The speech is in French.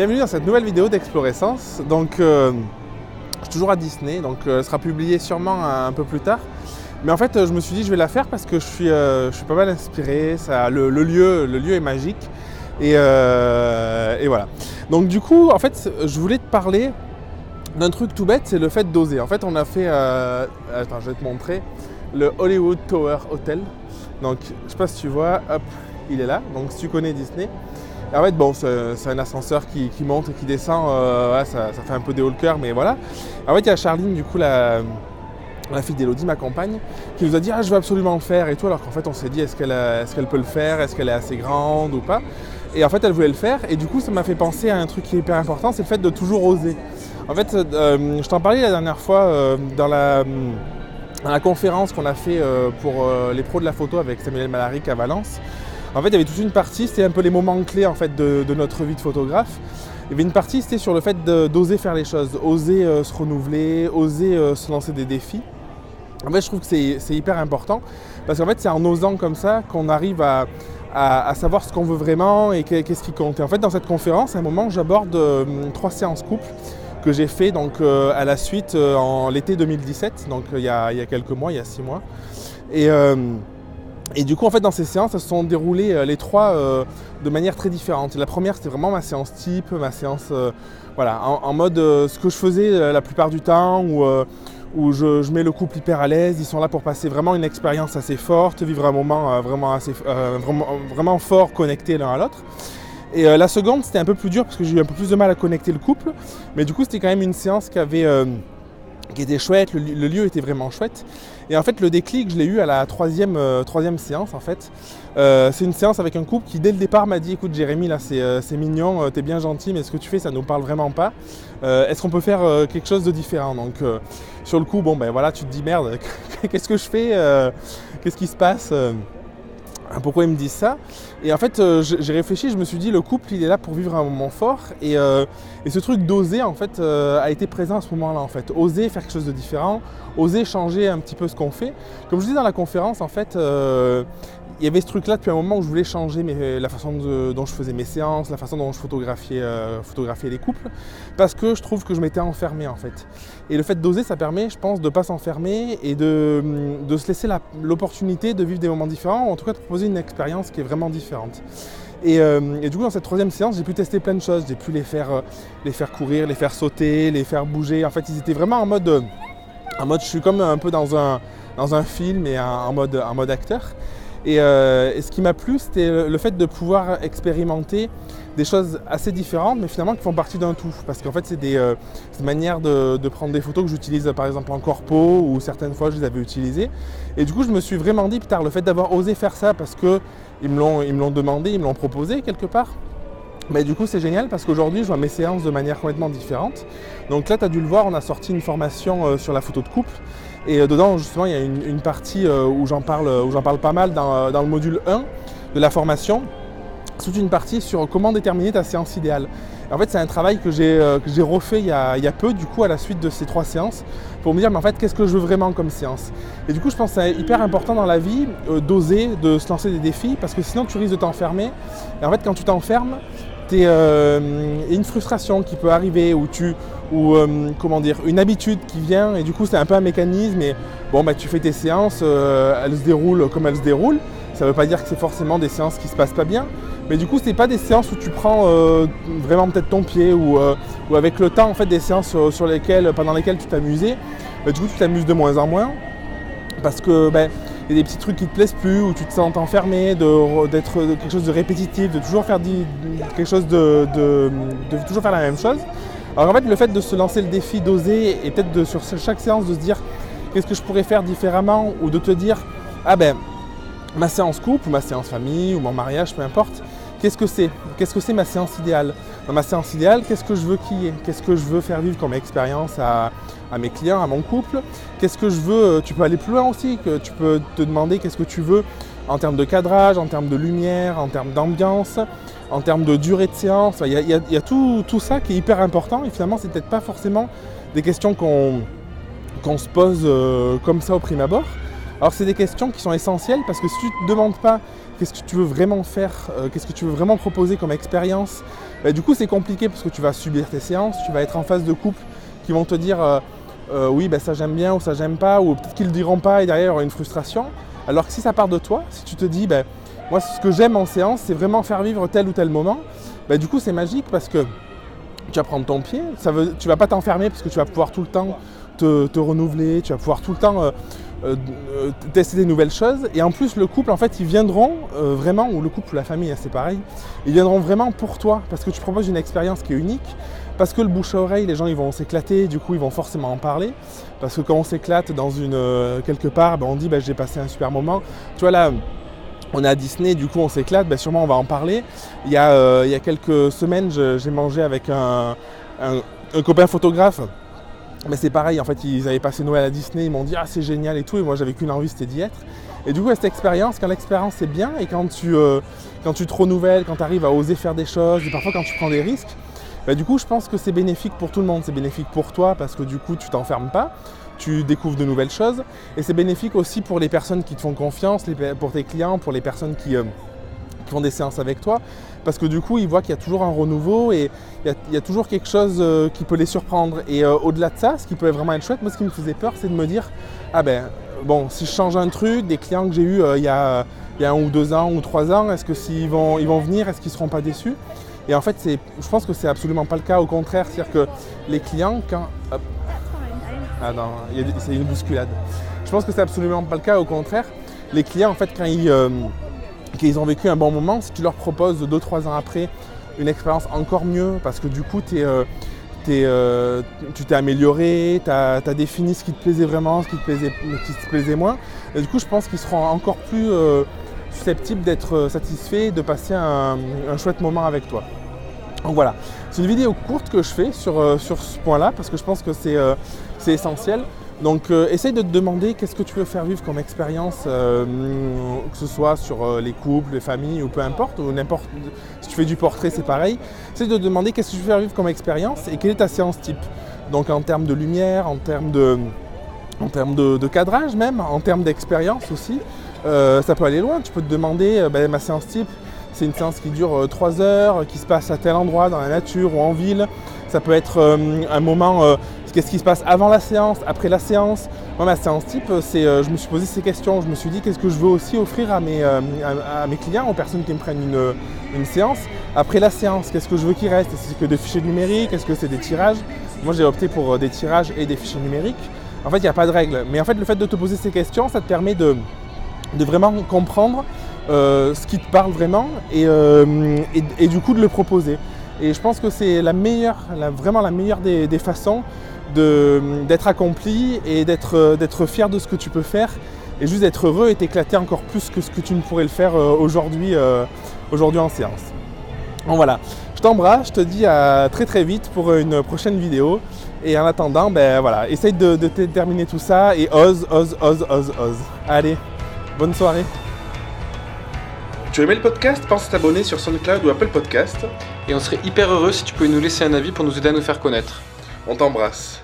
Bienvenue dans cette nouvelle vidéo d'Explorescence. Donc, euh, je suis toujours à Disney, donc euh, elle sera publiée sûrement un, peu plus tard. Mais en fait, euh, je me suis dit je vais la faire parce que je suis, pas mal inspiré. Ça, le, lieu, le lieu est magique. Et, voilà. Donc du coup, en fait, je voulais te parler d'un truc tout bête, c'est le fait d'oser. En fait, on a fait, attends, je vais te montrer, le Hollywood Tower Hotel. Donc, je sais pas si tu vois, hop, il est là. Donc, si tu connais Disney. En fait, bon, c'est un ascenseur qui, monte et qui descend. euh, ça, fait un peu des hauts le mais voilà. En fait, il y a Charline, du coup, la, fille d'Elodie, ma compagne, qui nous a dit Ah, je veux absolument le faire et tout. Alors qu'en fait, on s'est dit Est-ce qu'elle peut le faire Est-ce qu'elle est assez grande ou pas? Et en fait, elle voulait le faire. Et du coup, ça m'a fait penser à un truc qui est hyper important c'est le fait de toujours oser. En fait, euh, je t'en parlais la dernière fois euh, dans la. la conférence qu'on a fait pour les pros de la photo avec Samuel Malaric à Valence, en fait, il y avait toute une partie, c'était un peu les moments clés en fait, de, notre vie de photographe. Il y avait une partie, c'était sur le fait d'oser faire les choses, oser euh, se renouveler, oser euh, se lancer des défis. En fait, je trouve que c'est hyper important parce qu'en fait, c'est en osant comme ça qu'on arrive à, savoir ce qu'on veut vraiment et qu'est- qu'est-ce qui compte. Et en fait, dans cette conférence, à un moment, j'aborde euh, trois séances couple que j'ai fait donc à la suite en l'été 2017, donc il y, a, il y a quelques mois, il y a six mois. Et, et du coup, en fait, dans ces séances, elles se sont déroulées euh, les trois euh, de manière très différente. La première, c'était vraiment ma séance type, ma séance, euh, voilà, en, mode ce que je faisais la plupart du temps, où, où je, je mets le couple hyper à l'aise. Ils sont là pour passer vraiment une expérience assez forte, vivre un moment vraiment, assez, vraiment, vraiment fort, connecté l'un à l'autre. Et la seconde, c'était un peu plus dur parce que j'ai eu un peu plus de mal à connecter le couple. Mais du coup, c'était quand même une séance qui avait. Qui était chouette, le, li- le lieu était vraiment chouette. Et en fait, le déclic, je l'ai eu à la troisième, euh, séance, en fait. Euh, c'est une séance avec un couple qui, dès le départ, m'a dit Écoute, Jérémy, là, c'est euh, mignon, t'es bien gentil, mais ce que tu fais, ça nous parle vraiment pas. Est-ce qu'on peut faire quelque chose de différent? Donc, sur le coup, bon, ben voilà, tu te dis Merde, qu'est-ce que je fais Qu'est-ce qui se passe pourquoi ils me disent ça? Et en fait, euh, j'ai réfléchi, je me suis dit, le couple, il est là pour vivre un moment fort. Et, euh, ce truc d'oser, en fait, euh, a été présent à ce moment-là, en fait. Oser faire quelque chose de différent, oser changer un petit peu ce qu'on fait. Comme je dis dans la conférence, en fait, il y avait ce truc-là depuis un moment où je voulais changer la façon dont je faisais mes séances, la façon dont je photographiais, euh, photographiais les couples, parce que je trouve que je m'étais enfermé, en fait. Et le fait d'oser, ça permet, je pense, de ne pas s'enfermer et de, de se laisser la- l'opportunité de vivre des moments différents, en tout cas de proposer une expérience qui est vraiment différente. Et, euh, et du coup, dans cette troisième séance, j'ai pu tester plein de choses. J'ai pu les faire, euh, les faire courir, les faire sauter, les faire bouger. En fait, ils étaient vraiment en mode, en mode je suis comme un peu dans un, dans un film et en mode, en mode acteur. Et, euh, et ce qui m'a plu, c'était le fait de pouvoir expérimenter des choses assez différentes, mais finalement qui font partie d'un tout. Parce qu'en fait, c'est des, euh, manières de, prendre des photos que j'utilise par exemple en corpo ou certaines fois je les avais utilisées. Et du coup, je me suis vraiment dit, putain, le fait d'avoir osé faire ça parce que ils me l'ont, demandé, ils me l'ont proposé quelque part. Mais du coup, c'est génial parce qu'aujourd'hui, je vois mes séances de manière complètement différente. Donc là, tu as dû le voir, on a sorti une formation euh, sur la photo de couple. Et euh, dedans, justement, il y a une, partie euh, où j'en parle, où j'en parle pas mal dans, euh, le module 1 de la formation. C'est toute une partie sur comment déterminer ta séance idéale. En fait, c'est un travail que j'ai euh, refait il y, a, peu, du coup, à la suite de ces trois séances, pour me dire, mais en fait, qu'est-ce que je veux vraiment comme séance? Et du coup, je pense que c'est hyper important dans la vie euh, d'oser, de se lancer des défis, parce que sinon, tu risques de t'enfermer. Et en fait, quand tu t'enfermes, euh, il y a une frustration qui peut arriver, ou tu, ou euh, comment dire, une habitude qui vient, et du coup, c'est un peu un mécanisme. Et bon, bah, tu fais tes séances, euh, elles se déroulent comme elles se déroulent. Ça ne veut pas dire que c'est forcément des séances qui se passent pas bien, mais du coup, c'est pas des séances où tu prends euh, vraiment peut-être ton pied ou, ou avec le temps, en fait, des séances sur, lesquelles, pendant lesquelles tu t'amusais. Bah, du coup, tu t'amuses de moins en moins parce que il y a des petits trucs qui te plaisent plus, où tu te sens enfermé, d'être quelque chose de répétitif, de toujours faire quelque chose de- de toujours faire la même chose. Alors en fait, le fait de se lancer le défi d'oser et peut-être sur chaque séance de se dire qu'est-ce que je pourrais faire différemment ou de te dire ah ben ma séance couple ou ma séance famille ou mon mariage, peu importe, qu'est-ce que c'est? Qu'est-ce que c'est ma séance idéale? Dans ma séance idéale, qu'est-ce que je veux qu'il y ait? Qu'est-ce que je veux faire vivre comme expérience à, à mes clients, à mon couple? Qu'est-ce que je veux euh, Tu peux aller plus loin aussi, que tu peux te demander qu'est-ce que tu veux en termes de cadrage, en termes de lumière, en termes d'ambiance, en termes de durée de séance. Il y a, tout, ça qui est hyper important et finalement, c'est peut-être pas forcément des questions qu'on se pose euh, comme ça au prime abord. Alors c'est des questions qui sont essentielles parce que si tu ne te demandes pas qu'est-ce que tu veux vraiment faire, euh, qu'est-ce que tu veux vraiment proposer comme expérience, bah, du coup c'est compliqué parce que tu vas subir tes séances, tu vas être en face de couples qui vont te dire euh, oui bah, ça j'aime bien ou ça j'aime pas, ou peut-être qu'ils ne le diront pas et derrière il y aura une frustration. Alors que si ça part de toi, si tu te dis bah, moi ce que j'aime en séance c'est vraiment faire vivre tel ou tel moment, du coup c'est magique parce que tu vas prendre ton pied, ça veut, tu vas pas t'enfermer parce que tu vas pouvoir tout le temps te, renouveler, tu vas pouvoir tout le temps euh, euh, euh, tester des nouvelles choses. Et en plus, le couple, en fait, ils viendront vraiment, ou le couple ou la famille, hein, c'est pareil, ils viendront vraiment pour toi parce que tu proposes une expérience qui est unique. Parce que le bouche à oreille, les gens ils vont s'éclater, du coup ils vont forcément en parler. Parce que quand on s'éclate dans une quelque part, ben, on dit ben, j'ai passé un super moment. Tu vois là, on est à Disney, du coup on s'éclate, ben, sûrement on va en parler. Il y a, il y quelques semaines, j'ai mangé avec un copain photographe mais c'est pareil, en fait, ils avaient passé Noël à Disney, ils m'ont dit ah c'est génial et tout, et moi j'avais qu'une envie, c'était d'y être. Et du coup, cette expérience, quand l'expérience est bien et quand tu, euh, quand tu te renouvelles, quand tu arrives à oser faire des choses, et parfois quand tu prends des risques, bah, du coup, je pense que c'est bénéfique pour tout le monde. C'est bénéfique pour toi parce que du coup, tu t'enfermes pas, tu découvres de nouvelles choses, et c'est bénéfique aussi pour les personnes qui te font confiance, pour tes clients, pour les personnes qui, euh, qui font des séances avec toi, parce que du coup, ils voient qu'il y a toujours un renouveau et il y, a, toujours quelque chose euh, qui peut les surprendre. Et euh, au-delà de ça, ce qui peut vraiment être chouette, moi, ce qui me faisait peur, c'est de me dire ah ben bon, si je change un truc, des clients que j'ai eus il, y a, un ou deux ans ou trois ans, est-ce que s'ils vont, ils vont venir, est-ce qu'ils ne seront pas déçus? Et en fait, je pense que c'est absolument pas le cas. Au contraire, c'est-à-dire que les clients, quand ah non, c'est une bousculade. Je pense que c'est absolument pas le cas. Au contraire, les clients, en fait, quand ils qu'ils ont vécu un bon moment, si tu leur proposes 2-3 ans après une expérience encore mieux, parce que du coup, euh, euh, tu t'es amélioré, tu as, défini ce qui te plaisait vraiment, ce qui te plaisait, te plaisait moins, et du coup, je pense qu'ils seront encore plus euh, susceptibles d'être satisfaits, de passer un, chouette moment avec toi. Donc voilà, c'est une vidéo courte que je fais sur, sur ce point-là, parce que je pense que c'est essentiel. Donc euh, essaye de te demander qu'est-ce que tu veux faire vivre comme expérience, euh, que ce soit sur euh, les couples, les familles ou peu importe, ou n'importe. Si tu fais du portrait, c'est pareil. Essaye de te demander qu'est-ce que tu veux faire vivre comme expérience et quelle est ta séance type. Donc en termes de lumière, en termes de, en termes de, cadrage même, en termes d'expérience aussi. Ça peut aller loin. Tu peux te demander ben, ma séance type. C'est une séance qui dure 3 heures, qui se passe à tel endroit, dans la nature ou en ville. Ça peut être un moment qu'est-ce qui se passe avant la séance, après la séance. Moi, ma séance type, c'est, euh, je me suis posé ces questions. Je me suis dit, qu'est-ce que je veux aussi offrir à mes, euh, clients, aux personnes qui me prennent une, séance. Après la séance, qu'est-ce que je veux qu'il reste? Est-ce que des fichiers numériques? Est-ce que c'est des tirages? Moi, j'ai opté pour euh, des tirages et des fichiers numériques. En fait, il n'y a pas de règle. Mais en fait, le fait de te poser ces questions, ça te permet de, de vraiment comprendre ce qui te parle vraiment et, et, du coup de le proposer. Et je pense que c'est la meilleure, vraiment la meilleure des, des façons d'être accompli et euh, d'être fier de ce que tu peux faire et juste d'être heureux et t'éclater encore plus que ce que tu ne pourrais le faire euh, aujourd'hui euh, en séance. Bon voilà, je t'embrasse, je te dis à très très vite pour une prochaine vidéo. Et en attendant, ben voilà, essaye de, de terminer tout ça et ose, ose, ose, ose, ose. Allez, bonne soirée. Tu as aimé le podcast? Pense à t'abonner sur SoundCloud ou Apple Podcast. Et on serait hyper heureux si tu pouvais nous laisser un avis pour nous aider à nous faire connaître. On t'embrasse.